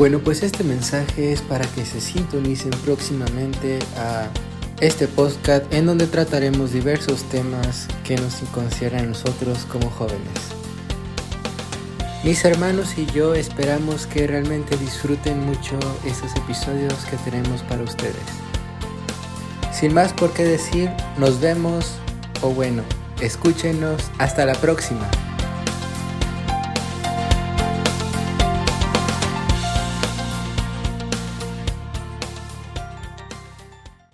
Bueno, pues este mensaje es para que se sintonicen próximamente a este podcast en donde trataremos diversos temas que nos consideran a nosotros como jóvenes. Mis hermanos y yo esperamos que realmente disfruten mucho estos episodios que tenemos para ustedes. Sin más por qué decir, nos vemos o bueno, escúchenos hasta la próxima.